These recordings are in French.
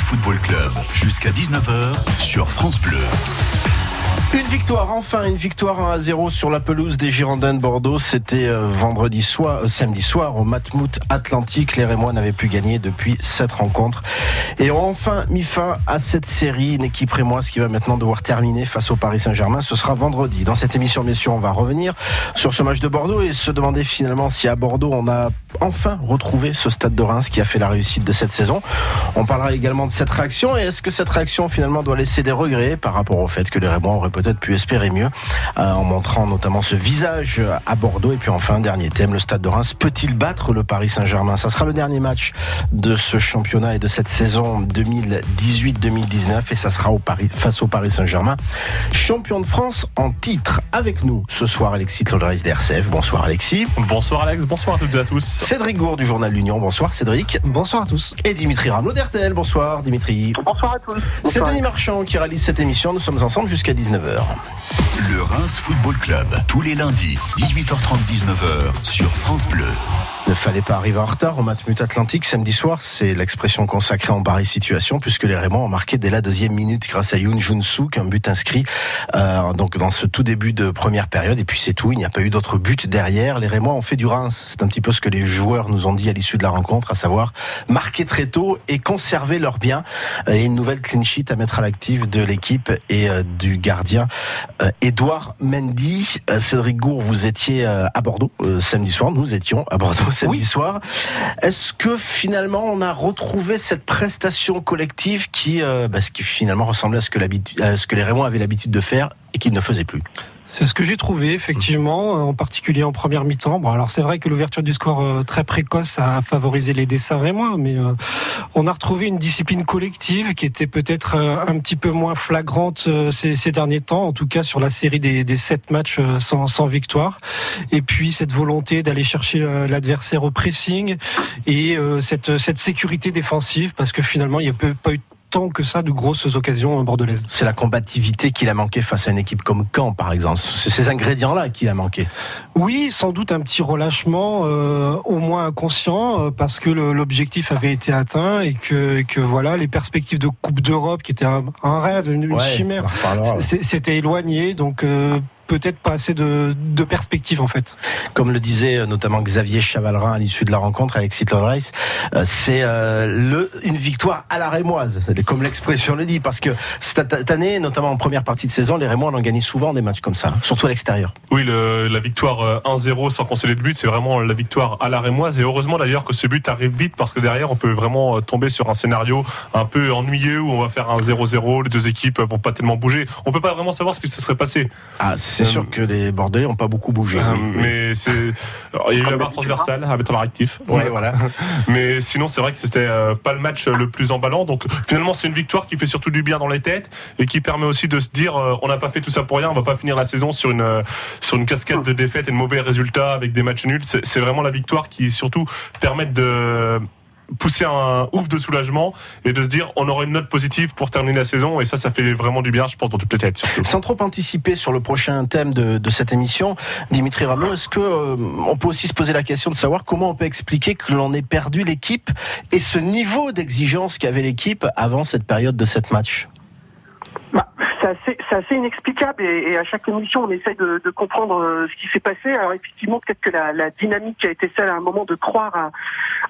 Football Club jusqu'à 19h sur France Bleu. Une victoire, enfin une victoire 1 à 0 sur la pelouse des Girondins de Bordeaux. C'était euh, vendredi soir, euh, samedi soir au Matmouth Atlantique. Les Rémois n'avaient plus gagné depuis cette rencontre et ont enfin mis fin à cette série. Une équipe rémoise qui va maintenant devoir terminer face au Paris Saint-Germain. Ce sera vendredi. Dans cette émission, bien sûr, on va revenir sur ce match de Bordeaux et se demander finalement si à Bordeaux on a enfin retrouvé ce stade de Reims qui a fait la réussite de cette saison. On parlera également de cette réaction et est-ce que cette réaction finalement doit laisser des regrets par rapport au fait que les Rémois auraient peut-être pu espérer mieux euh, en montrant notamment ce visage à Bordeaux? Et puis enfin, dernier thème, le Stade de Reims peut-il battre le Paris Saint-Germain? Ça sera le dernier match de ce championnat et de cette saison 2018-2019 et ça sera face au Paris Saint-Germain, champion de France en titre. Avec nous ce soir, Alexis Lodreis d'RCF. Bonsoir Alexis. Bonsoir Alex, bonsoir à toutes et à tous. Cédric Gourde du journal L'Union. Bonsoir Cédric. Bonsoir à tous. Et Dimitri Rameau d'RTL. Bonsoir Dimitri. Bonsoir à tous. C'est Denis Marchand qui réalise cette émission. Nous sommes ensemble jusqu'à 19h. Le Reims Football Club, tous les lundis, 18h30, 19h sur France Bleu. Ne fallait pas arriver en retard au Matmut Atlantique samedi soir. C'est l'expression consacrée en pareille situation puisque les Raymond ont marqué dès la deuxième minute grâce à Yoon Jun Suk, un but inscrit euh, donc dans ce tout début de première période. Et puis c'est tout. Il n'y a pas eu d'autres buts derrière. Les Raymond ont fait du Reims. C'est un petit peu ce que les joueurs nous ont dit à l'issue de la rencontre, à savoir marquer très tôt et conserver leurs biens. Et une nouvelle clean sheet à mettre à l'actif de l'équipe et euh, du gardien euh, Edouard Mendy. Euh, Cédric Gour, vous étiez euh, à Bordeaux euh, samedi soir. Nous étions à Bordeaux samedi soir. Est-ce que finalement on a retrouvé cette prestation collective qui, euh, bah, ce qui finalement ressemblait à ce que, à ce que les Raymond avaient l'habitude de faire et qu'ils ne faisaient plus C'est ce que j'ai trouvé, effectivement, euh, en particulier en première mi-temps. Bon, alors c'est vrai que l'ouverture du score euh, très précoce a favorisé les dessins rémois, mais euh, on a retrouvé une discipline collective qui était peut-être un petit peu moins flagrante ces, derniers temps, en tout cas sur la série des, sept matchs sans, victoire. Et puis cette volonté d'aller chercher l'adversaire au pressing et cette, sécurité défensive, parce que finalement il n'y a pas eu tant que ça de grosses occasions bordelaises. C'est la combativité qu'il a manqué face à une équipe comme Caen, par exemple. C'est ces ingrédients-là qu'il a manqué. Oui, sans doute un petit relâchement, euh, au moins inconscient, euh, parce que l'objectif avait été atteint et que, et que voilà, les perspectives de Coupe d'Europe, qui était un, un rêve, une, Ouais, chimère, c'était éloigné, donc euh, peut-être pas assez de, de perspectives en fait. Comme le disait euh, notamment Xavier Chavalrin à l'issue de la rencontre, Alexis Lodreis, euh, c'est euh, le, une victoire à la rémoise, comme l'expression le dit, parce que cette année, notamment en première partie de saison, les Rémois en ont gagné souvent des matchs comme ça, surtout à l'extérieur. Oui, le- la victoire euh, 1-0 sans concéder de but, c'est vraiment la victoire à la Rémoise. Et heureusement d'ailleurs que ce but arrive vite parce que derrière, on peut vraiment tomber sur un scénario un peu ennuyeux où on va faire un 0-0, les deux équipes vont pas tellement bouger. On peut pas vraiment savoir ce qui se serait passé. Ah, c'est Euh, sûr que les Bordelais n'ont pas beaucoup bougé. Euh, oui, oui. Mais c'est, il y a eu la barre transversale à mettre en actif. Ouais, voilà. Mais sinon, c'est vrai que c'était euh, pas le match le plus emballant. Donc finalement, c'est une victoire qui fait surtout du bien dans les têtes et qui permet aussi de se dire, euh, on n'a pas fait tout ça pour rien. On va pas finir la saison sur une euh, sur une cascade de défaites et de mauvais résultats avec des matchs nuls. C'est c'est vraiment la victoire qui surtout permet de pousser un ouf de soulagement et de se dire on aura une note positive pour terminer la saison et ça ça fait vraiment du bien je pense dans toutes les têtes. Sans trop anticiper sur le prochain thème de, cette émission, Dimitri Rameau, est-ce que euh, on peut aussi se poser la question de savoir comment on peut expliquer que l'on ait perdu l'équipe et ce niveau d'exigence qu'avait l'équipe avant cette période de sept matchs? Bah, c'est assez, inexplicable et, et à chaque émission on essaye de, de comprendre euh, ce qui s'est passé. Alors effectivement peut-être que la, la dynamique a été celle à un moment de croire à,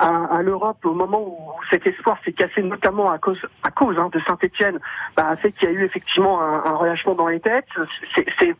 à, à l'Europe au moment où cet espoir s'est cassé notamment à cause à cause hein, de Saint-Étienne, bah, qu'il y a eu effectivement un, un relâchement dans les têtes.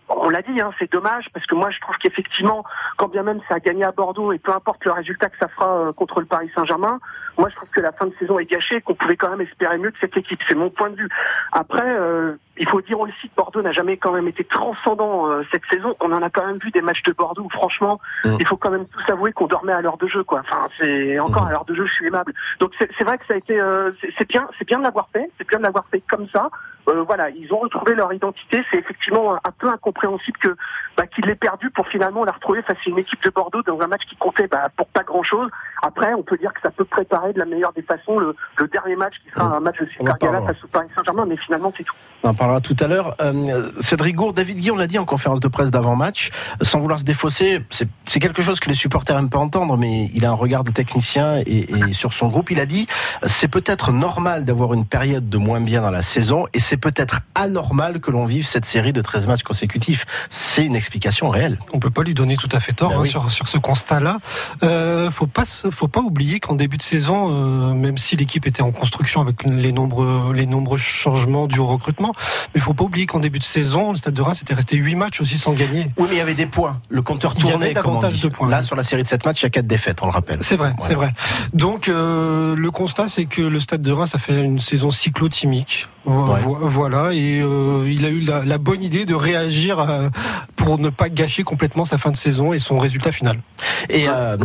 On l'a dit, hein, c'est dommage parce que moi je trouve qu'effectivement quand bien même ça a gagné à Bordeaux et peu importe le résultat que ça fera euh, contre le Paris Saint-Germain, moi je trouve que la fin de saison est gâchée qu'on pouvait quand même espérer mieux de cette équipe. C'est mon point de vue. Après, euh, il faut dire aussi que Bordeaux n'a jamais quand même été transcendant euh, cette saison. On en a quand même vu des matchs de Bordeaux où franchement, il faut quand même tous avouer qu'on dormait à l'heure de jeu, quoi. Enfin, c'est encore à l'heure de jeu, je suis aimable. Donc c'est vrai que ça a été, euh, c'est bien, c'est bien de l'avoir fait, c'est bien de l'avoir fait comme ça. Euh, voilà, ils ont retrouvé leur identité. C'est effectivement un, un peu incompréhensible que bah, qu'il l'ait perdu pour finalement la retrouver face à une équipe de Bordeaux dans un match qui comptait bah, pour pas grand chose. Après, on peut dire que ça peut préparer de la meilleure des façons le, le dernier match qui sera un match de Super Gala face au Paris Saint-Germain, mais finalement c'est tout. On en parlera tout à l'heure. Euh, Cédric Gourde, David Guy, on l'a dit en conférence de presse d'avant-match, sans vouloir se défausser, c'est quelque chose que les supporters n'aiment pas entendre, mais il a un regard de technicien et, et sur son groupe, il a dit c'est peut-être normal d'avoir une période de moins bien dans la saison et c'est peut-être anormal que l'on vive cette série de 13 matchs consécutifs. C'est une explication réelle. On peut pas lui donner tout à fait tort Ben hein, oui. sur, sur ce constat-là. Euh, faut pas faut pas oublier qu'en début de saison, euh, même si l'équipe était en construction avec les nombreux les nombreux changements du recrutement, mais faut pas oublier qu'en début de saison, le Stade de Reims était resté 8 matchs aussi sans gagner. Oui, mais il y avait des points. Le compteur Il y tournait avait davantage de points, Là, oui. sur la série de 7 matchs, il y a 4 défaites, on le rappelle. C'est vrai, Voilà. c'est vrai. Donc euh, le constat, c'est que le Stade de Reims a fait une saison cyclotimique. Ouais. Voilà, et euh, il a eu la, la bonne idée de réagir euh, pour ne pas gâcher complètement sa fin de saison et son résultat final. Et euh,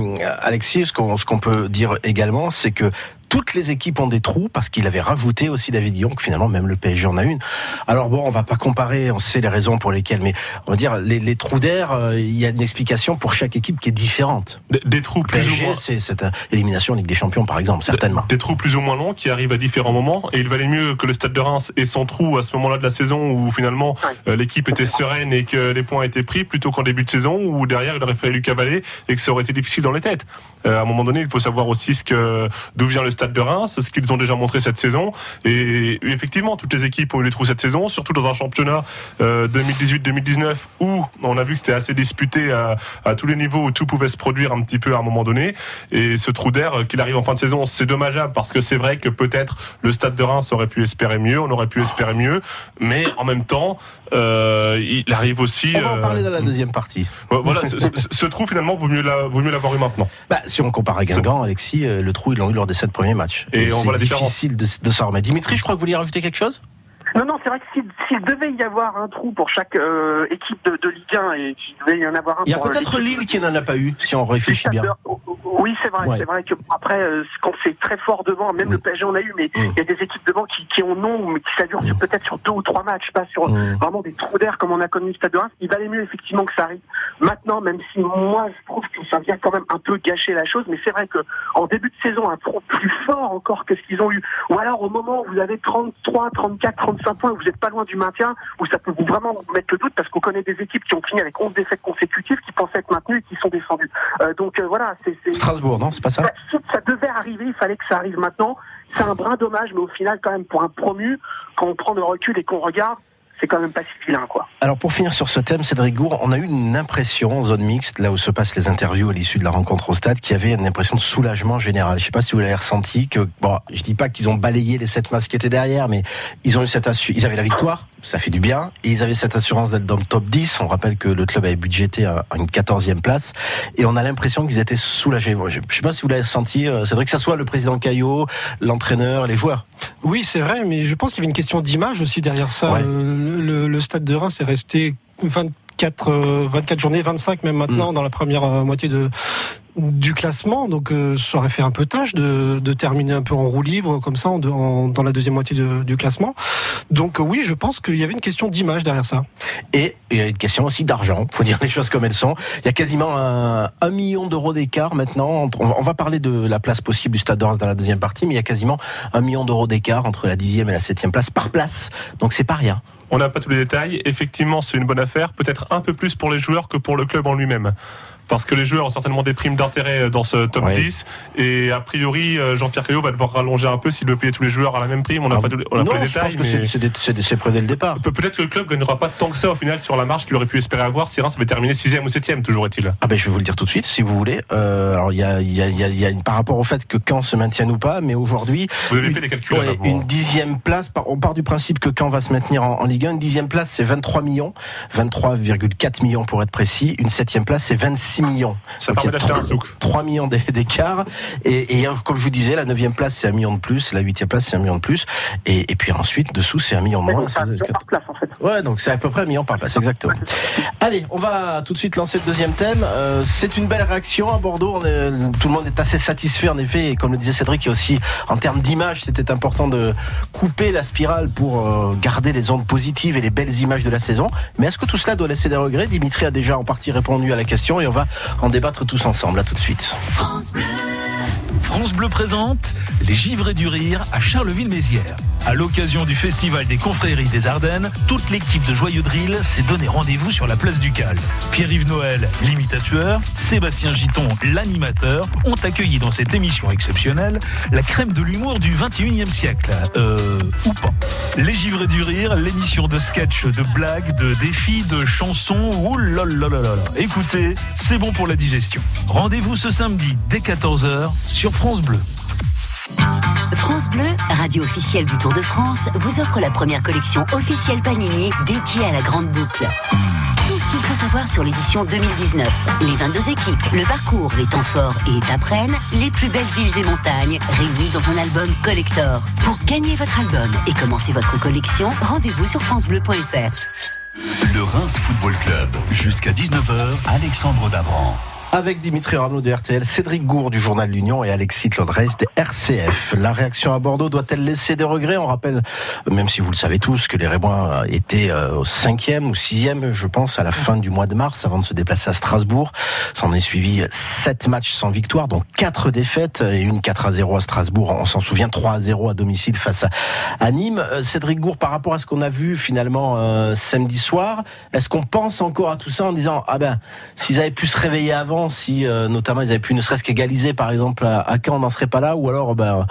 Alexis, ce qu'on ce qu'on peut dire également, c'est que toutes les équipes ont des trous parce qu'il avait rajouté aussi David Guillon, que finalement même le PSG en a une. Alors bon, on va pas comparer, on sait les raisons pour lesquelles, mais on va dire les, les trous d'air, euh, il y a une explication pour chaque équipe qui est différente. Des, des trous Le plus ou PSG, moins. c'est cette euh, élimination en Ligue des Champions, par exemple, certainement. Des trous plus ou moins longs qui arrivent à différents moments et il valait mieux que le Stade de Reims ait son trou à ce moment-là de la saison où finalement euh, l'équipe était sereine et que les points étaient pris plutôt qu'en début de saison où derrière il aurait fallu cavaler et que ça aurait été difficile dans les têtes. Euh, à un moment donné, il faut savoir aussi ce que d'où vient le Stade de Reims, ce qu'ils ont déjà montré cette saison et effectivement toutes les équipes ont eu des trous cette saison, surtout dans un championnat euh, 2018-2019 où on a vu que c'était assez disputé à, à tous les niveaux où tout pouvait se produire un petit peu à un moment donné et ce trou d'air euh, qu'il arrive en fin de saison, c'est dommageable parce que c'est vrai que peut-être le Stade de Reims aurait pu espérer mieux, on aurait pu espérer mieux, mais en même temps, euh, il arrive aussi. On va en euh, parler dans la deuxième partie. Voilà, ce, ce- ce trou finalement vaut mieux la- vaut mieux l'avoir eu maintenant. Bah, si on compare à Guingamp, Alexis, euh, le trou, ils l'ont eu lors des 7 premiers matchs. Et on c'est voit la différence. difficile de, de s'en remettre. Dimitri, je crois que vous vouliez rajouter quelque chose? Non, non, c'est vrai que s'il s'il devait y avoir un trou pour chaque euh, équipe de, de Ligue 1 et qu'il devait y en avoir un Il y a euh, peut-être Lille qui n'en a pas eu, si on réfléchit bien. Oui, c'est vrai. Ouais. C'est vrai que après, euh, quand c'est très fort devant, même Mm. le PSG en a eu, mais il Mm. y a des équipes devant qui, qui en ont, mais qui ça dure sur- peut-être sur deux ou trois matchs, pas sur Mm. vraiment des trous d'air comme on a connu le Stade de Reims. Il valait mieux effectivement que ça arrive maintenant, même si moi je trouve que ça vient quand même un peu gâcher la chose. Mais c'est vrai que en début de saison, un trou plus fort encore que ce qu'ils ont eu, ou alors au moment où vous avez 33, 34, 35 points, où vous n'êtes pas loin du maintien, où ça peut vous vraiment vous mettre le doute parce qu'on connaît des équipes qui ont fini avec 11 défaites consécutives, qui pensaient être maintenues et qui sont descendues. Euh, donc euh, voilà, c'est c'est- Strasbourg, non C'est pas ça bah, si ça devait arriver, il fallait que ça arrive maintenant. C'est un brin dommage, mais au final, quand même, pour un promu, quand on prend le recul et qu'on regarde, c'est quand même pas si vilain, quoi. Alors pour finir sur ce thème, Cédric Gour, on a eu une impression en zone mixte, là où se passent les interviews à l'issue de la rencontre au stade, qui avait une impression de soulagement général. Je sais pas si vous l'avez ressenti, que bon, je dis pas qu'ils ont balayé les sept masses qui étaient derrière, mais ils ont eu cette assu- ils avaient la victoire, ça fait du bien, et ils avaient cette assurance d'être dans le top 10. On rappelle que le club avait budgété à une 14e place, et on a l'impression qu'ils étaient soulagés. Je je sais pas si vous l'avez senti, euh, Cédric, que ça soit le président Caillot, l'entraîneur, les joueurs. Oui, c'est vrai, mais je pense qu'il y avait une question d'image aussi derrière ça. Ouais. Euh, le, le stade de Reims est resté 24, euh, 24 journées, 25 même Mm. maintenant dans la première euh, moitié de du classement, donc euh, ça aurait fait un peu tâche de, de terminer un peu en roue libre comme ça en, en- dans la deuxième moitié de- du classement. Donc euh, oui, je pense qu'il y avait une question d'image derrière ça. Et il y a une question aussi d'argent, faut dire les choses comme elles sont. Il y a quasiment un, un million d'euros d'écart maintenant. entre- on va- on va parler de la place possible du Stade de Reims dans la deuxième partie, mais il y a quasiment un million d'euros d'écart entre la dixième et la septième place par place. Donc c'est pas rien. On n'a pas tous les détails. Effectivement, c'est une bonne affaire. Peut-être un peu plus pour les joueurs que pour le club en lui-même. Parce que les joueurs ont certainement des primes d'intérêt dans ce top Ouais. 10. Et a priori, euh, Jean-Pierre Caillot va devoir rallonger un peu s'il veut payer tous les joueurs à la même prime. On n'a Ah, pas, on n'a non, pas les je détails. pense que c'est- c'est près dès le départ. Pe- Peut-être que le club gagnera pas tant que ça au final sur la marche qu'il aurait pu espérer avoir si Reims avait terminé 6 ou 7 toujours est-il. Ah ben je vais vous le dire tout de suite si vous voulez. Euh, alors il y a, il y, a, il y a- il y a une- par rapport au fait que Caen se maintienne ou pas, mais aujourd'hui Vous avez une- fait les calculs Ouais, une dixième place, on part du principe que Caen va se maintenir en, en Ligue 1, une dixième place c'est 23 millions, 23,4 millions pour être précis, une septième place c'est 26 millions. Ça Donc, permet a d'acheter un trois- souk. 3 millions d'é- d'écart. Et, et euh, comme je vous disais, la neuvième place c'est un million de plus, la huitième place c'est un million de plus, et, et puis ensuite dessous c'est un million de moins. C'est- fait par place, en fait. Ouais, donc c'est à peu près un million par place, exactement. Allez, on va tout de suite lancer le deuxième thème. Euh, c'est une belle réaction à Bordeaux. On est- tout le monde est assez satisfait, en effet. Et comme le disait Cédric, il y a aussi, en termes d'image, c'était important de couper la spirale pour euh, garder les ondes positives et les belles images de la saison. Mais est-ce que tout cela doit laisser des regrets? Dimitri a déjà en partie répondu à la question et on va en débattre tous ensemble. À tout de suite. France Bleu présente les Givrés du Rire à Charleville-Mézières. À l'occasion du Festival des Confréries des Ardennes, toute l'équipe de Joyeux Drill s'est donné rendez-vous sur la place du Cal. Pierre-Yves Noël, l'imitateur, Sébastien Giton, l'animateur, ont accueilli dans cette émission exceptionnelle la crème de l'humour du 21e siècle. Euh, ou pas. Les Givrés du Rire, l'émission de sketch, de blagues, de défis, de chansons. Ouh. Écoutez, c'est bon pour la digestion. Rendez-vous ce samedi dès 14h sur France Bleu. France Bleu, radio officielle du Tour de France, vous offre la première collection officielle Panini dédiée à la grande boucle. Tout ce qu'il faut savoir sur l'édition 2019. Les 22 équipes, le parcours, les temps forts et étapes reines, les plus belles villes et montagnes, réunis dans un album collector. Pour gagner votre album et commencer votre collection, rendez-vous sur francebleu.fr. Le Reims Football Club, jusqu'à 19h, Alexandre Dabran. Avec Dimitri Rameau de RTL, Cédric Gour du journal L'Union et Alexis Claudreis de RCF. La réaction à Bordeaux doit-elle laisser des regrets? On rappelle, même si vous le savez tous, que les Rémois étaient euh, au cinquième ou sixième, je pense, à la fin du mois de mars, avant de se déplacer à Strasbourg. S'en est suivi sept matchs sans victoire, dont quatre défaites et une 4 à 0 à Strasbourg. On s'en souvient, 3 à 0 à domicile face à Nîmes. Euh, Cédric Gour, par rapport à ce qu'on a vu finalement euh, samedi soir, est-ce qu'on pense encore à tout ça en disant ah ben s'ils avaient pu se réveiller avant si euh, notamment ils avaient pu ne serait-ce qu'égaliser par exemple à, à Caen, on n'en serait pas là, ou alors ben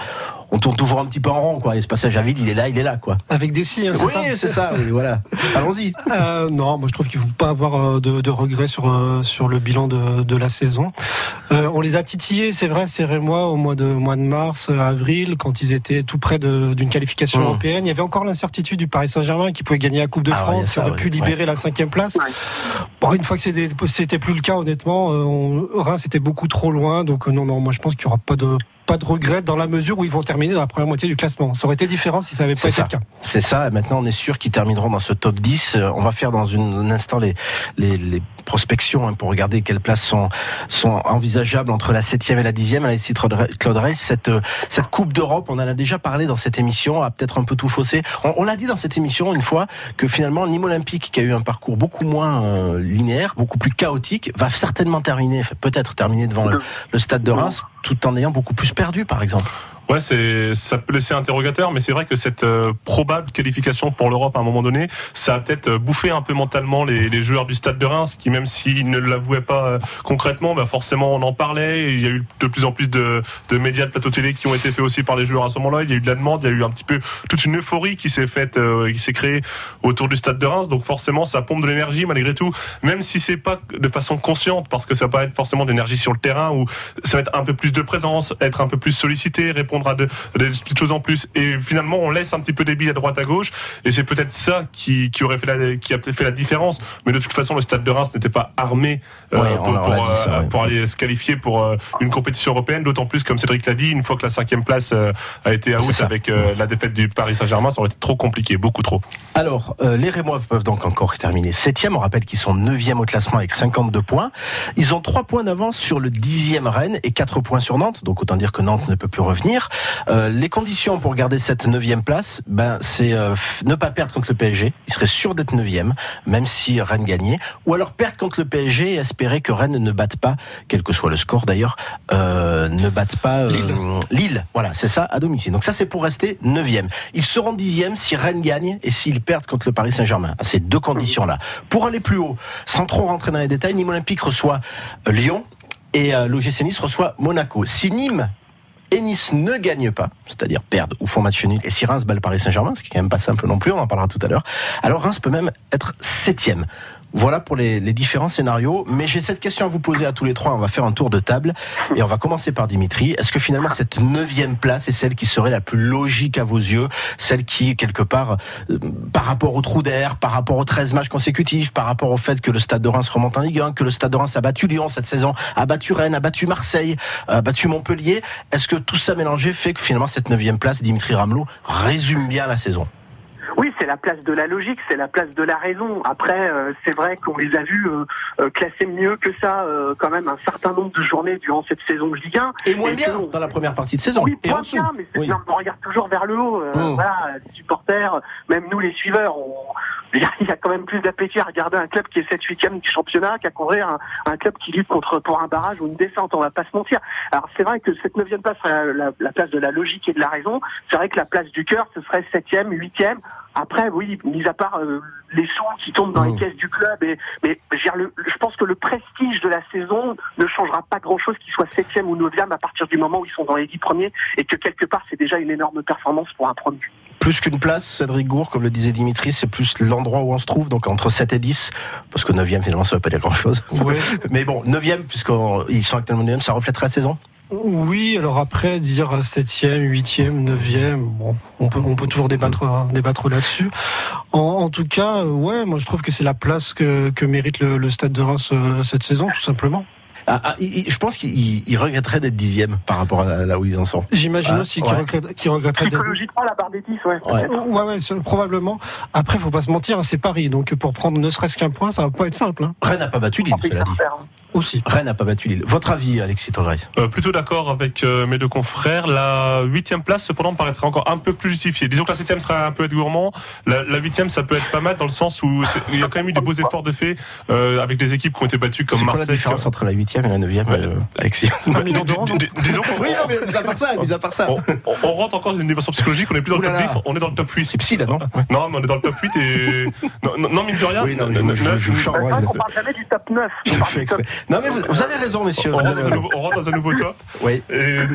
on tourne toujours un petit peu en rond, quoi. Et ce passage à vide, il est là, il est là, quoi. Avec des si, hein, c'est oui, ça c'est ça. Oui, voilà. Allons-y. Euh, non, moi je trouve qu'il ne faut pas avoir euh, de, de regrets sur euh, sur le bilan de, de la saison. Euh, on les a titillés, c'est vrai, c'est moi au mois de mois de mars, avril, quand ils étaient tout près d'une qualification Mmh. européenne. Il y avait encore l'incertitude du Paris Saint-Germain qui pouvait gagner la Coupe de Ah ouais, France, qui ça, aurait ouais. pu libérer la cinquième place. Bon, une fois que c'était c'était plus le cas, honnêtement, euh, on, Reims était beaucoup trop loin. Donc euh, non, non, moi je pense qu'il n'y aura pas de pas de regrets dans la mesure où ils vont terminer dans la première moitié du classement. Ça aurait été différent si ça avait pas été le cas. C'est ça. Et maintenant, on est sûr qu'ils termineront dans ce top 10. Euh, On va faire dans un instant les, les, les prospections hein, pour regarder quelles places sont, sont envisageables entre la 7e et la 10e. Alexis Claude Rey, cette, cette Coupe d'Europe, on en a déjà parlé dans cette émission, a peut-être un peu tout faussé. On, on l'a dit dans cette émission une fois que finalement, Nîmes Olympique, qui a eu un parcours beaucoup moins euh, linéaire, beaucoup plus chaotique, va certainement terminer, peut-être terminer devant le, le stade de Reims, tout en ayant beaucoup plus perdu, par exemple. Ouais, c'est ça peut laisser interrogateur, mais c'est vrai que cette euh, probable qualification pour l'Europe à un moment donné, ça a peut-être euh, bouffé un peu mentalement les, les joueurs du Stade de Reims, qui même s'ils ne l'avouaient pas euh, concrètement, bah forcément on en parlait. Il y a eu de plus en plus de, de médias, de plateaux télé qui ont été faits aussi par les joueurs à ce moment-là. Il y a eu de la demande, il y a eu un petit peu toute une euphorie qui s'est faite, euh, qui s'est créée autour du Stade de Reims. Donc forcément, ça pompe de l'énergie malgré tout, même si c'est pas de façon consciente, parce que ça va pas être forcément d'énergie sur le terrain ou ça va être un peu plus de présence, être un peu plus sollicité, répondre à de, des petites choses en plus. Et finalement, on laisse un petit peu des billes à droite à gauche. Et c'est peut-être ça qui, qui aurait fait la, qui a fait la différence. Mais de toute façon, le stade de Reims n'était pas armé euh, Ouais, pour, ça, euh, ouais. pour aller se qualifier pour euh, une compétition européenne. D'autant plus, comme Cédric l'a dit, une fois que la cinquième place a été C'est out avec la défaite du Paris Saint-Germain, ça aurait été trop compliqué, beaucoup trop. Alors, les Rémois peuvent donc encore terminer septième. On rappelle qu'ils sont neuvième au classement avec 52 points. Ils ont trois points d'avance sur le dixième Rennes et quatre points sur Nantes. Donc autant dire que Nantes ne peut plus revenir. Euh, les conditions pour garder cette neuvième place, ben c'est euh, ne pas perdre contre le PSG. Ils seraient sûrs d'être neuvième, même si Rennes gagnait. Ou alors perdre contre le PSG et espérer que Rennes ne batte pas, quel que soit le score d'ailleurs, euh, ne batte pas Lille. Lille. Voilà, c'est ça à domicile. Donc ça c'est pour rester neuvième. Ils seront dixième si Rennes gagne et s'ils perdent contre le Paris Saint-Germain. À ces deux conditions-là. Pour aller plus haut, sans trop rentrer dans les détails, Nîmes Olympique reçoit Lyon et l'OGC Nice reçoit Monaco. Si Nîmes et Nice ne gagnent pas, c'est-à-dire perdent ou font match nul, et si Reims bat le Paris Saint-Germain, ce qui est quand même pas simple non plus, on en parlera tout à l'heure, alors Reims peut même être septième. Voilà pour les, différents scénarios, mais j'ai cette question à vous poser à tous les trois, on va faire un tour de table, et on va commencer par Dimitri. Est-ce que finalement cette neuvième place est celle qui serait la plus logique à vos yeux, celle qui, quelque part, euh, par rapport au trou d'air, par rapport aux 13 matchs consécutifs, par rapport au fait que le Stade de Reims remonte en Ligue 1, que le Stade de Reims a battu Lyon cette saison, a battu Rennes, a battu Marseille, a battu Montpellier? Est-ce que tout ça mélangé fait que finalement cette neuvième place, Dimitri Ramelot, résume bien la saison? Oui, c'est la place de la logique, c'est la place de la raison. Après, euh, c'est vrai qu'on les a vus euh, euh, classer mieux que ça, euh, quand même, un certain nombre de journées durant cette saison de Ligue 1. Et moins Et bien que- dans la première partie de saison. Oui, et en dessous. bien, mais c'est Oui. bien, on regarde toujours vers le haut. euh, Mm. Voilà, les supporters, même nous les suiveurs, on, il y a quand même plus d'appétit à regarder un club qui est 7-8e du championnat qu'à courir un, club qui lutte contre pour un barrage ou une descente. On va pas se mentir. Alors c'est vrai que cette neuvième place serait la, la, place de la logique et de la raison. C'est vrai que la place du cœur, ce serait 7e, 8e. Après, oui, mis à part euh, les sous qui tombent dans les mmh. caisses du club, et, mais le, je pense que le prestige de la saison ne changera pas grand-chose qu'ils soient 7e ou 9e à partir du moment où ils sont dans les 10 premiers et que quelque part c'est déjà une énorme performance pour un premier plus qu'une place, Cédric Gour, comme le disait Dimitri, c'est plus l'endroit où on se trouve, donc entre 7 et 10, parce que 9e, finalement, ça ne veut pas dire grand-chose. Mais bon, 9e, puisqu'ils sont actuellement 9e, ça reflète la saison oui, alors après, dire 7e, 8e, 9e, bon, on peut, on peut toujours débattre, débattre là-dessus. En, tout cas, ouais, moi je trouve que c'est la place que, que mérite le, le, Stade de Reims euh, cette saison, tout simplement. Ah, ah, je pense qu'il regretterait d'être dixième par rapport à là où ils en sont. J'imagine ah, aussi qu'il regretterait, regretterait d'être. Psychologiquement, la barre des 10, ouais. Ouais, ouais, ouais probablement. Après, faut pas se mentir, hein, c'est Paris. Donc, pour prendre ne serait-ce qu'un point, ça va pas être simple. Hein. Rennes n'a pas battu Lille, cela dit. Aussi. Rennes n'a pas battu Lille. Votre avis, Alexis Tondres euh, Plutôt d'accord avec euh, mes deux confrères. La huitième place, cependant, me paraîtrait encore un peu plus justifiée. Disons que la septième serait un peu être gourmand. La, huitième, ça peut être pas mal dans le sens où il y a quand même eu des beaux efforts de fait euh, avec des équipes qui ont été battues comme Marseille. C'est la différence entre la huitième et la neuvième, ouais. Alexis? Disons qu'on. Oui, non, mais mis à part ça, mis à part ça. On, rentre encore dans une dimension psychologique. On n'est plus dans le top 10, on est dans le top 8. C'est psy, là, non? Non, mais on est dans le top 8 et. Non, non mine de rien. Oui, non, mais je, je, On parle jamais du top 9. Non, mais vous avez raison, messieurs. On, rentre dans un nouveau top. Oui. Euh,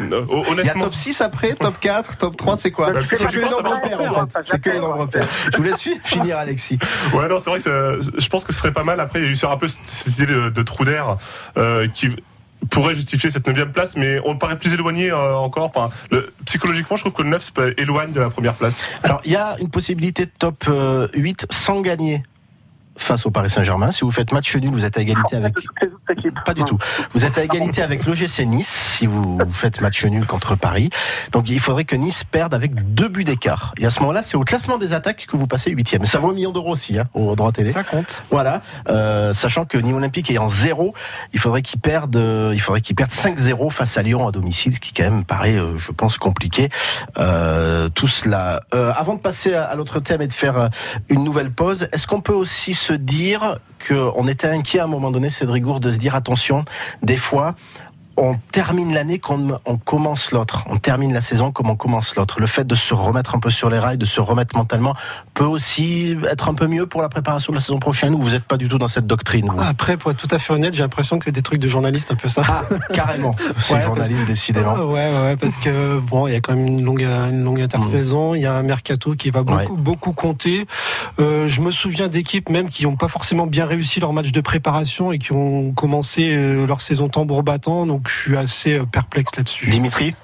Il y a top 6 après, top 4, top 3, c'est quoi? C'est que les nombres repères, en fait. C'est que les nombres repères. Je vous laisse finir, Alexis. Ouais, non, c'est vrai que je pense que ce serait pas mal. Après, il y a eu un peu cette idée de, trou d'air euh, qui pourrait justifier cette neuvième place, mais on paraît plus éloigné euh, encore. Enfin, psychologiquement, je trouve que le 9 éloigne de la première place. Alors, il y a une possibilité de top 8 sans gagner face au Paris Saint-Germain. Si vous faites match nul, vous êtes à égalité avec. Pas du tout. Vous êtes à égalité avec l'OGC Nice si vous faites match nul contre Paris. Donc il faudrait que Nice perde avec deux buts d'écart. Et à ce moment-là, c'est au classement des attaques que vous passez huitième. Ça vaut un million d'euros aussi, hein, au droit télé. Ça compte. Voilà. Euh, sachant que Nîmes Olympique est en zéro, il faudrait qu'il perde, euh, il faudrait qu'il perde 5-0 face à Lyon à domicile, ce qui quand même paraît, euh, je pense, compliqué. Euh, tout cela. Euh, avant de passer à, à l'autre thème et de faire une nouvelle pause, est-ce qu'on peut aussi se dire qu'on était inquiet à un moment donné, Cédric Gourde, de se dire attention, des fois, on termine l'année comme on commence l'autre. On termine la saison comme on commence l'autre. Le fait de se remettre un peu sur les rails, de se remettre mentalement, peut aussi être un peu mieux pour la préparation de la saison prochaine ou vous n'êtes pas du tout dans cette doctrine Après, pour être tout à fait honnête, j'ai l'impression que c'est des trucs de journaliste un peu ça. Ah, carrément. C'est journaliste, décidément. Ouais, ouais, parce que bon, il y a quand même une longue, une longue intersaison. Il y a un mercato qui va beaucoup, beaucoup compter. Euh, je me souviens d'équipes même qui n'ont pas forcément bien réussi leur match de préparation et qui ont commencé euh, leur saison tambour battant. Donc je suis assez euh, perplexe là-dessus. Dimitri?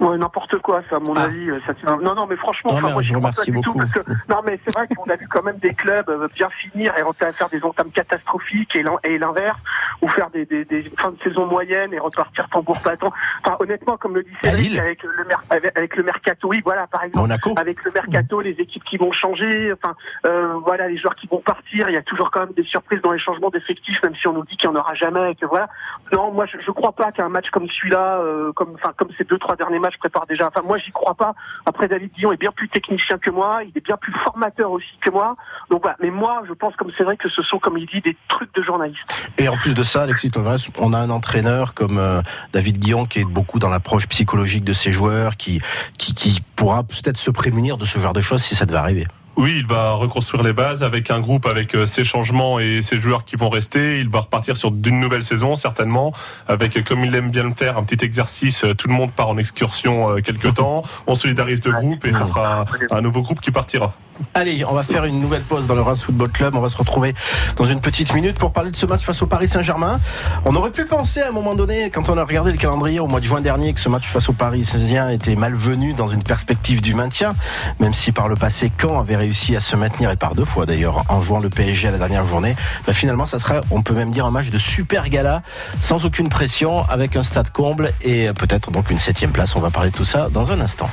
Ouais, n'importe quoi, ça, à mon ah. avis. Euh, ça tient... Non, non, mais franchement, non, moi, je, remercie beaucoup. Tout parce que... Non, mais c'est vrai qu'on a vu quand même des clubs euh, bien finir et faire des entames catastrophiques et l'inverse, ou faire des, des, des, fins de saison moyennes et repartir tambour battant. Enfin, honnêtement, comme le dit Cédric, avec le, avec, le mercato, oui, voilà, par exemple, Monaco. avec le mercato, les équipes qui vont changer, enfin, euh, voilà, les joueurs qui vont partir. Il y a toujours quand même des surprises dans les changements d'effectifs, même si on nous dit qu'il n'y en aura jamais. Et que voilà. Non, moi, je, je crois pas qu'un match comme celui-là, euh, comme, enfin, comme ces deux trois derniers matchs je prépare déjà. Enfin, moi, j'y crois pas. Après, David Dion est bien plus technicien que moi, il est bien plus formateur aussi que moi. Donc voilà. Mais moi, je pense, comme c'est vrai, que ce sont, comme il dit, des trucs de journaliste. Et en plus de ça, Alexis Tolres, on a un entraîneur comme euh, David Guillon qui est beaucoup dans l'approche psychologique de ses joueurs, qui, qui, qui pourra peut-être se prémunir de ce genre de choses si ça devait arriver. Oui, il va reconstruire les bases avec un groupe avec euh, ses changements et ses joueurs qui vont rester. Il va repartir sur d'une nouvelle saison certainement avec comme il aime bien le faire un petit exercice. Tout le monde part en excursion euh, quelque temps. On solidarise le groupe et ce sera un nouveau groupe qui partira. Allez, on va faire une nouvelle pause dans le Reims Football Club. On va se retrouver dans une petite minute pour parler de ce match face au Paris Saint-Germain. On aurait pu penser à un moment donné, quand on a regardé le calendrier au mois de juin dernier, que ce match face au Paris Saint-Germain était malvenu dans une perspective du maintien, même si par le passé, Caen avait réussi à se maintenir, et par deux fois d'ailleurs, en jouant le PSG à la dernière journée. Bah, finalement, ça serait, on peut même dire, un match de super gala, sans aucune pression, avec un stade comble et peut-être donc une septième place. On va parler de tout ça dans un instant.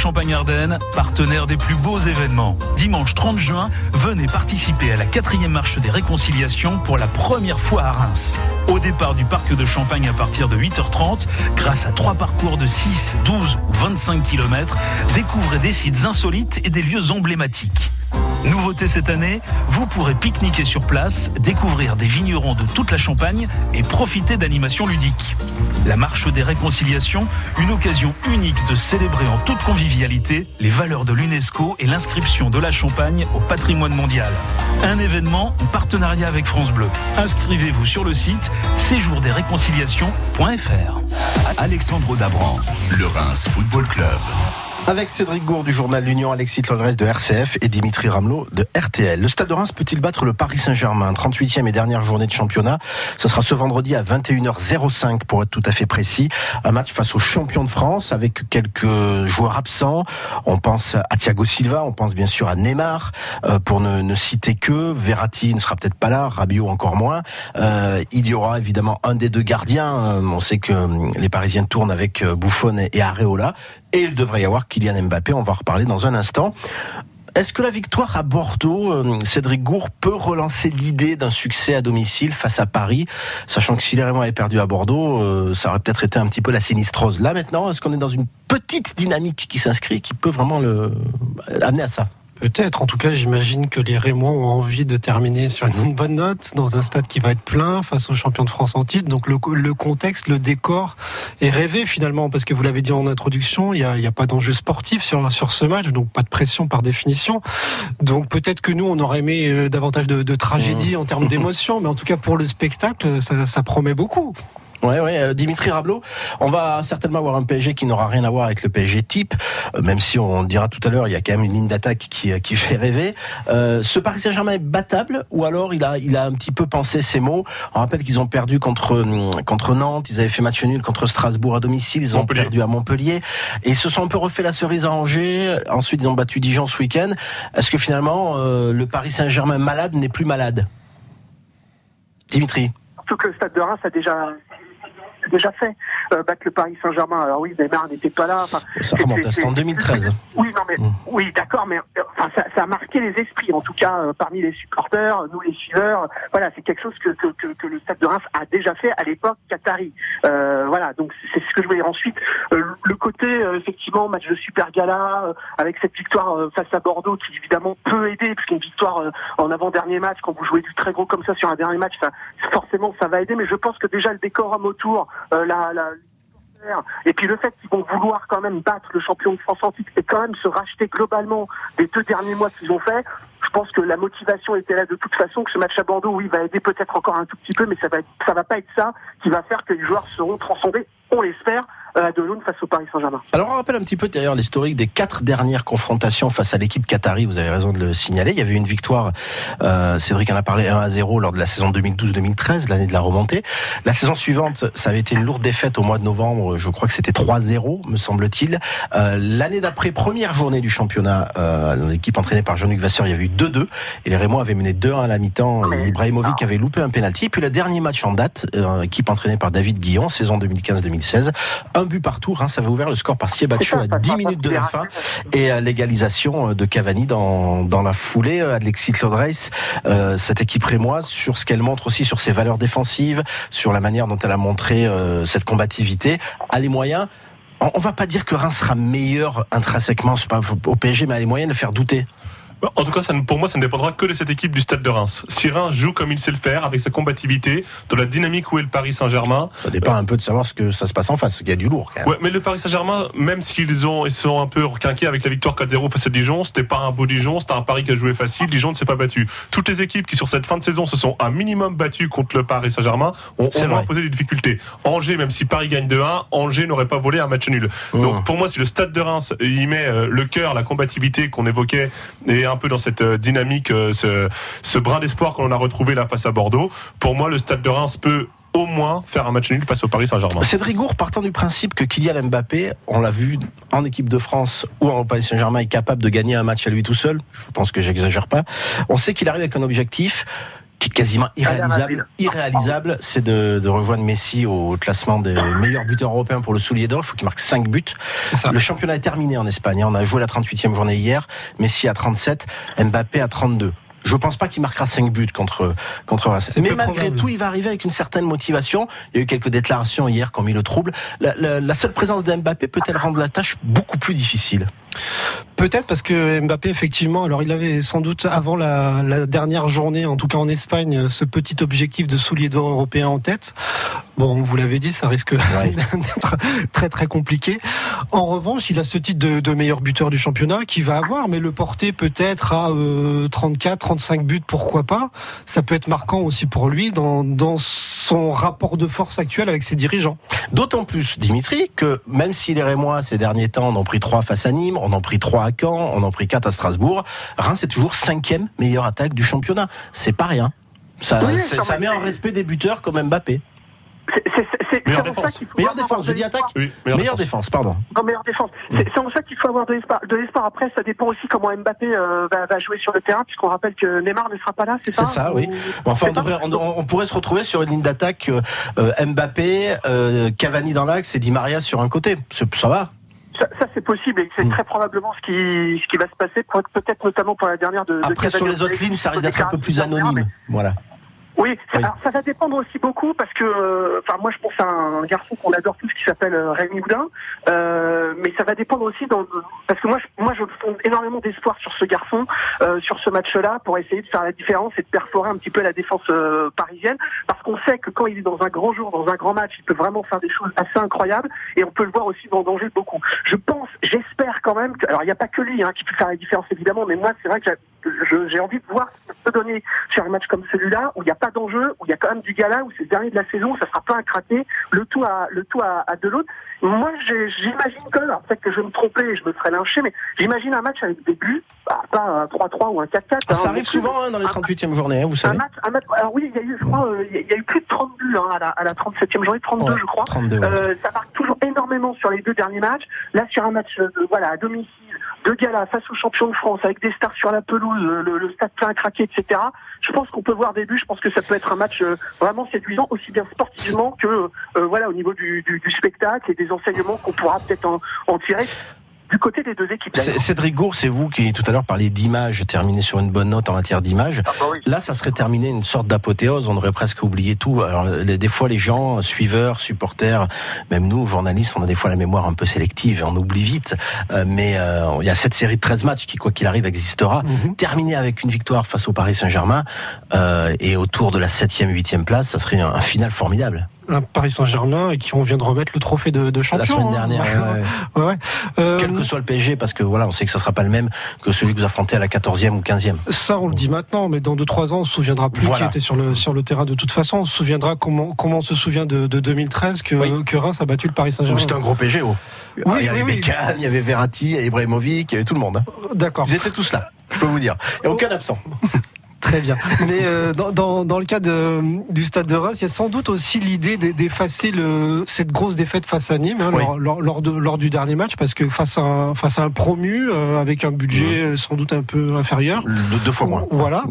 Champagne-Ardenne, partenaire des plus beaux événements. Dimanche 30 juin, venez participer à la quatrième marche des réconciliations pour la première fois à Reims. Au départ du parc de Champagne à partir de 8h30, grâce à trois parcours de 6, 12 ou 25 km, découvrez des sites insolites et des lieux emblématiques. Nouveauté cette année, vous pourrez pique-niquer sur place, découvrir des vignerons de toute la Champagne et profiter d'animations ludiques. La marche des réconciliations, une occasion unique de célébrer en toute convivialité les valeurs de l'UNESCO et l'inscription de la Champagne au patrimoine mondial. Un événement en partenariat avec France Bleu. Inscrivez-vous sur le site séjourdesréconciliations.fr. Alexandre Dabran, le Reims Football Club. Avec Cédric Gour du journal L'Union, Alexis Lodres de RCF et Dimitri Ramelot de RTL. Le Stade de Reims peut-il battre le Paris Saint-Germain? 38e et dernière journée de championnat. Ce sera ce vendredi à 21h05 pour être tout à fait précis. Un match face aux champions de France avec quelques joueurs absents. On pense à Thiago Silva, on pense bien sûr à Neymar euh, pour ne, ne, citer que. Verratti ne sera peut-être pas là, Rabiot encore moins. Euh, il y aura évidemment un des deux gardiens. Euh, on sait que les Parisiens tournent avec Buffon et Areola. Et il devrait y avoir Kylian Mbappé, on va en reparler dans un instant. Est-ce que la victoire à Bordeaux, euh, Cédric Gour, peut relancer l'idée d'un succès à domicile face à Paris, sachant que si les Rémois perdu à Bordeaux, euh, ça aurait peut-être été un petit peu la sinistrose. Là maintenant, est-ce qu'on est dans une petite dynamique qui s'inscrit, qui peut vraiment le amener à ça? Peut-être. En tout cas, j'imagine que les Rémois ont envie de terminer sur une bonne note dans un stade qui va être plein face aux champions de France en titre. Donc le, le contexte, le décor est rêvé finalement parce que vous l'avez dit en introduction, il n'y a, a, pas d'enjeu sportif sur, sur ce match, donc pas de pression par définition. Donc peut-être que nous, on aurait aimé euh, davantage de, de tragédie en termes d'émotion, mais en tout cas pour le spectacle, ça, ça promet beaucoup. Ouais, ouais, euh, Dimitri Rablot, on va certainement avoir un PSG qui n'aura rien à voir avec le PSG type, euh, même si on dira tout à l'heure, il y a quand même une ligne d'attaque qui, qui fait rêver. Euh, ce Paris Saint-Germain est battable ou alors il a, il a un petit peu pensé ses mots On rappelle qu'ils ont perdu contre, contre Nantes, ils avaient fait match nul contre Strasbourg à domicile, ils ont perdu à Montpellier et ils se sont un peu refait la cerise à Angers. Ensuite, ils ont battu Dijon ce week-end. Est-ce que finalement, euh, le Paris Saint-Germain malade n'est plus malade? Dimitri Surtout que le Stade de Reims a déjà déjà fait euh, battre le Paris Saint-Germain. Alors oui, Neymar n'était pas là. Enfin, ça remonte, c'était en 2013. Oui, non mais mmh. oui, d'accord, mais enfin, ça, ça, a marqué les esprits, en tout cas euh, parmi les supporters, nous les suiveurs. Voilà, c'est quelque chose que, que, que, que, le Stade de Reims a déjà fait à l'époque Qatari. Euh, voilà, donc c'est ce que je voulais dire. Ensuite, euh, le côté euh, effectivement match de super gala euh, avec cette victoire face à Bordeaux qui évidemment peut aider, parce qu'une victoire en avant-dernier match quand vous jouez du très gros comme ça sur un dernier match, ça, forcément ça va aider. Mais je pense que déjà le décorum autour, la, la et puis le fait qu'ils vont vouloir quand même battre le champion de France en titre et quand même se racheter globalement des deux derniers mois qu'ils ont fait, je pense que la motivation était là de toute façon, que ce match à Bordeaux, oui, va aider peut-être encore un tout petit peu, mais ça va, ça va pas être ça qui va faire que les joueurs seront transcendés, on l'espère, à Dologne face au Paris Saint-Germain. Alors on rappelle un petit peu d'ailleurs l'historique des quatre dernières confrontations face à l'équipe Qatari, vous avez raison de le signaler. Il y avait une victoire, euh, Cédric en a parlé 1 à 0 lors de la saison 2012-2013, l'année de la remontée. La saison suivante, ça avait été une lourde défaite au mois de novembre, je crois que c'était 3-0, me semble-t-il. Euh, l'année d'après, première journée du championnat, euh, l'équipe entraînée par Jean-Luc Vasseur, il y avait eu 2-2, et les Rémois avaient mené 2-1 à la mi-temps, et Ibrahimovic avait loupé un penalty. Et puis le dernier match en date, euh, équipe entraînée par David Guillon, saison 2015-2016, un but partout, Reims avait ouvert le score par Siebatchou à 10 minutes de la fin et à l'égalisation de Cavani dans, dans la foulée. Alexis Claude euh, cette équipe rémoise, sur ce qu'elle montre aussi sur ses valeurs défensives, sur la manière dont elle a montré euh, cette combativité, a les moyens on va pas dire que Reims sera meilleur intrinsèquement au PSG, mais a les moyens de faire douter. En tout cas, ça, pour moi, ça ne dépendra que de cette équipe du Stade de Reims. Si Reims joue comme il sait le faire, avec sa combativité, dans la dynamique où est le Paris Saint-Germain. Ça dépend un peu de savoir ce que ça se passe en face. Il y a du lourd. Quand même. Ouais, mais le Paris Saint-Germain, même s'ils ont, ils sont un peu requinqués avec la victoire 4-0 face à Dijon, c'était pas un beau Dijon, c'était un Paris qui a joué facile. Dijon ne s'est pas battu. Toutes les équipes qui sur cette fin de saison se sont un minimum battues contre le Paris Saint-Germain ont, ont imposé des difficultés. Angers, même si Paris gagne 2-1, Angers n'aurait pas volé un match nul. Mmh. Donc pour moi, si le Stade de Reims y met euh, le cœur, la combativité qu'on évoquait, et un peu dans cette euh, dynamique, euh, ce, brin d'espoir qu'on a retrouvé là face à Bordeaux. Pour moi, le Stade de Reims peut au moins faire un match nul face au Paris Saint-Germain. Cédric Gour, partant du principe que Kylian Mbappé, on l'a vu en équipe de France ou en Paris Saint-Germain, est capable de gagner un match à lui tout seul. Je pense que j'exagère pas. On sait qu'il arrive avec un objectif quasiment irréalisable. Irréalisable, c'est de, de, rejoindre Messi au classement des meilleurs buteurs européens pour le soulier d'or. Il faut qu'il marque 5 buts. Le championnat est terminé en Espagne. On a joué la 38e journée hier. Messi à 37, Mbappé à 32 Je pense pas qu'il marquera 5 buts contre, contre Mais malgré probable. tout, il va arriver avec une certaine motivation. Il y a eu quelques déclarations hier qui ont mis le trouble. La, la- la seule présence de Mbappé peut-elle rendre la tâche beaucoup plus difficile? Peut-être parce que Mbappé, effectivement, alors il avait sans doute avant la, la dernière journée, en tout cas en Espagne, ce petit objectif de soulier d'or européen en tête. Bon, vous l'avez dit, ça risque Ouais. d'être très très compliqué. En revanche, il a ce titre de, de meilleur buteur du championnat qu'il va avoir, mais le porter peut-être à euh, 34, 35 buts, pourquoi pas. Ça peut être marquant aussi pour lui dans, dans son rapport de force actuel avec ses dirigeants. D'autant plus, Dimitri, que même si les Rémois, ces derniers temps, en ont pris 3 face à Nîmes, on en pris 3 à Caen, on en pris 4 à Strasbourg, Reims est toujours cinquième meilleure attaque du championnat. C'est pas rien. Ça, Oui, ça même. met en respect des buteurs comme Mbappé. C'est- Meilleure défense. qu'il faut Meilleure avoir défense, de je dis l'espoir. attaque. Oui, Meilleure, défense. pardon. Non, meilleure défense. C'est c'est en ça qu'il faut avoir de l'espoir. De l'espoir. Après, ça dépend aussi comment Mbappé euh, va, va jouer sur le terrain, puisqu'on rappelle que Neymar ne sera pas là, c'est ça C'est ça, oui. Bon, Enfin, on, C'est pas- devrait- on, on pourrait se retrouver sur une ligne d'attaque euh, euh, Mbappé, euh, Cavani dans l'axe et Di Maria sur un côté. Ça va Ça, ça, c'est possible et c'est Mm. très probablement ce qui, ce qui va se passer, peut-être notamment pour la dernière de. de Après, sur les autres lignes, ça risque d'être un peu plus Mais- anonyme. Voilà. Oui, alors ça va dépendre aussi beaucoup parce que, euh, enfin moi je pense à un garçon qu'on adore tous qui s'appelle euh, Rémi Houdin, euh, mais ça va dépendre aussi dans, parce que moi je, moi je fonde énormément d'espoir sur ce garçon, euh, sur ce match-là pour essayer de faire la différence et de perforer un petit peu la défense euh, parisienne. Parce qu'on sait que quand il est dans un grand jour, dans un grand match, il peut vraiment faire des choses assez incroyables et on peut le voir aussi dans danger beaucoup. Je pense, j'espère quand même que, alors il n'y a pas que lui hein, qui peut faire la différence évidemment, mais moi c'est vrai que j'ai- envie de voir ce que peut donner sur un match comme celui-là où il n'y a pas d'enjeu, où il y a quand même du gala, où c'est le dernier de la saison, où ça sera pas un craqué, le tout à le tout à, à de l'autre. Moi, j'imagine que, alors peut-être que je vais me tromper et je me ferai lyncher, mais j'imagine un match avec des buts, bah, pas un 3-3 ou un 4-4. Ah, ça hein, arrive souvent hein, dans les un- 38e journées, hein, vous un savez. match, un match, alors oui, il y a eu, je crois, euh, il y il y a eu plus de 30 buts hein, à, la, à la 37e journée, 32 Ouais, je crois. 32. ouais. Euh, ça marque toujours énormément sur les deux derniers matchs. Là, sur un match euh, voilà, à domicile, de gala face aux champions de France, avec des stars sur la pelouse, euh, le, stade plein à craquer, etc. Je pense qu'on peut voir des buts. Je pense que ça peut être un match euh, vraiment séduisant, aussi bien sportivement que euh, voilà au niveau du spectacle et des enseignements qu'on pourra peut-être en, en tirer du côté des deux équipes. Cédric Gour, c'est vous qui tout à l'heure parliez d'image, terminé sur une bonne note en matière d'image. Ah bah oui. Là, ça serait terminé une sorte d'apothéose. On aurait presque oublié tout. Alors, des fois, les gens, suiveurs, supporters, même nous, journalistes, on a des fois la mémoire un peu sélective et on oublie vite. Euh, mais euh, il y a cette série de 13 matchs qui, quoi qu'il arrive, existera. Mhm. Terminé avec une victoire face au Paris Saint-Germain euh, et autour de la 7e, 8e place, ça serait un, un final formidable. Un Paris Saint-Germain et qui on vient de remettre le trophée de, de champion. la semaine hein. dernière. ouais, ouais. Ouais, ouais. Euh, Quel que soit le PSG, parce que voilà, on sait que ça sera pas le même que celui que vous affrontez à la 14e ou 15e. Ça, on le dit maintenant, mais dans 2-3 ans, on se souviendra plus Voilà. qui était sur le, sur le terrain de toute façon. On se souviendra comment, comment on se souvient de, de 2013 que, Oui. que Reims a battu le Paris Saint-Germain. C'était un gros PSG. oh. Oui, Ah, il y avait oui. Beckham, il y avait Verratti, il y avait Ibrahimovic, il y avait tout le monde. hein. D'accord. Ils étaient tous là, je peux vous dire. Il n'y a aucun absent. Très bien. Mais euh, dans, dans, dans le cas de, du stade de Reims, il y a sans doute aussi l'idée d'e- d'effacer le, cette grosse défaite face à Nîmes hein, Oui. lors, lors, lors de, lors du dernier match, parce que face à un, face à un promu euh, avec un budget euh, sans doute un peu inférieur. De deux fois moins. Voilà.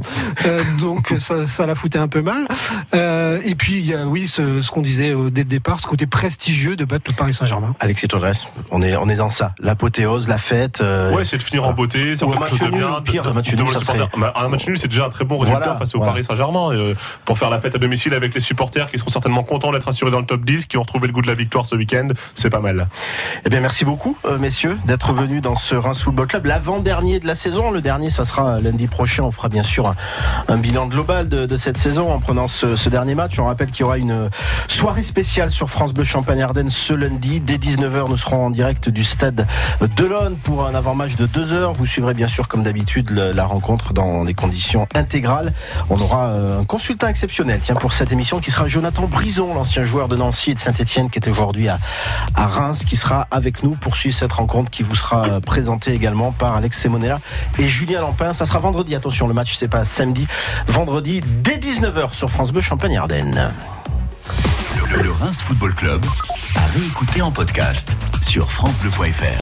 Euh, donc ça, ça la foutait un peu mal. Euh, et puis il y a oui ce, ce qu'on disait euh, dès le départ, ce côté prestigieux de battre le Paris Saint-Germain. Alexis Todres, on est, on est dans ça. L'apothéose, la fête. euh, Ouais, c'est de finir en beauté, c'est un match nul, pire, match nul, serait- Bah, Un match nul, c'est déjà un très bon résultat Voilà, face au voilà. Paris Saint-Germain. euh, pour faire la fête à domicile avec les supporters qui seront certainement contents d'être assurés dans le top 10, qui ont retrouvé le goût de la victoire ce week-end, c'est pas mal. Eh bien, merci beaucoup, euh, messieurs, d'être venus dans ce Reims Football Club. L'avant-dernier de la saison. Le dernier, ça sera lundi prochain. On fera bien sûr un, un bilan global de, de cette saison en prenant ce, ce dernier match. On rappelle qu'il y aura une soirée spéciale sur France Bleu Champagne-Ardenne ce lundi. Dès 19h, nous serons en direct du stade de l'Aune pour un avant-match de 2 heures. Vous suivrez bien sûr, comme d'habitude, la rencontre dans des conditions On aura euh, un consultant exceptionnel, tiens, pour cette émission, qui sera Jonathan Brison, l'ancien joueur de Nancy et de Saint-Etienne, qui est aujourd'hui à, à Reims, qui sera avec nous pour suivre cette rencontre qui vous sera euh, présentée également par Alex Semonella et Julien Lampin. Ça sera vendredi, attention, le match c'est pas samedi, vendredi dès 19h sur France Bleu Champagne-Ardenne. Le Reims Football Club à réécouter en podcast sur FranceBleu.fr.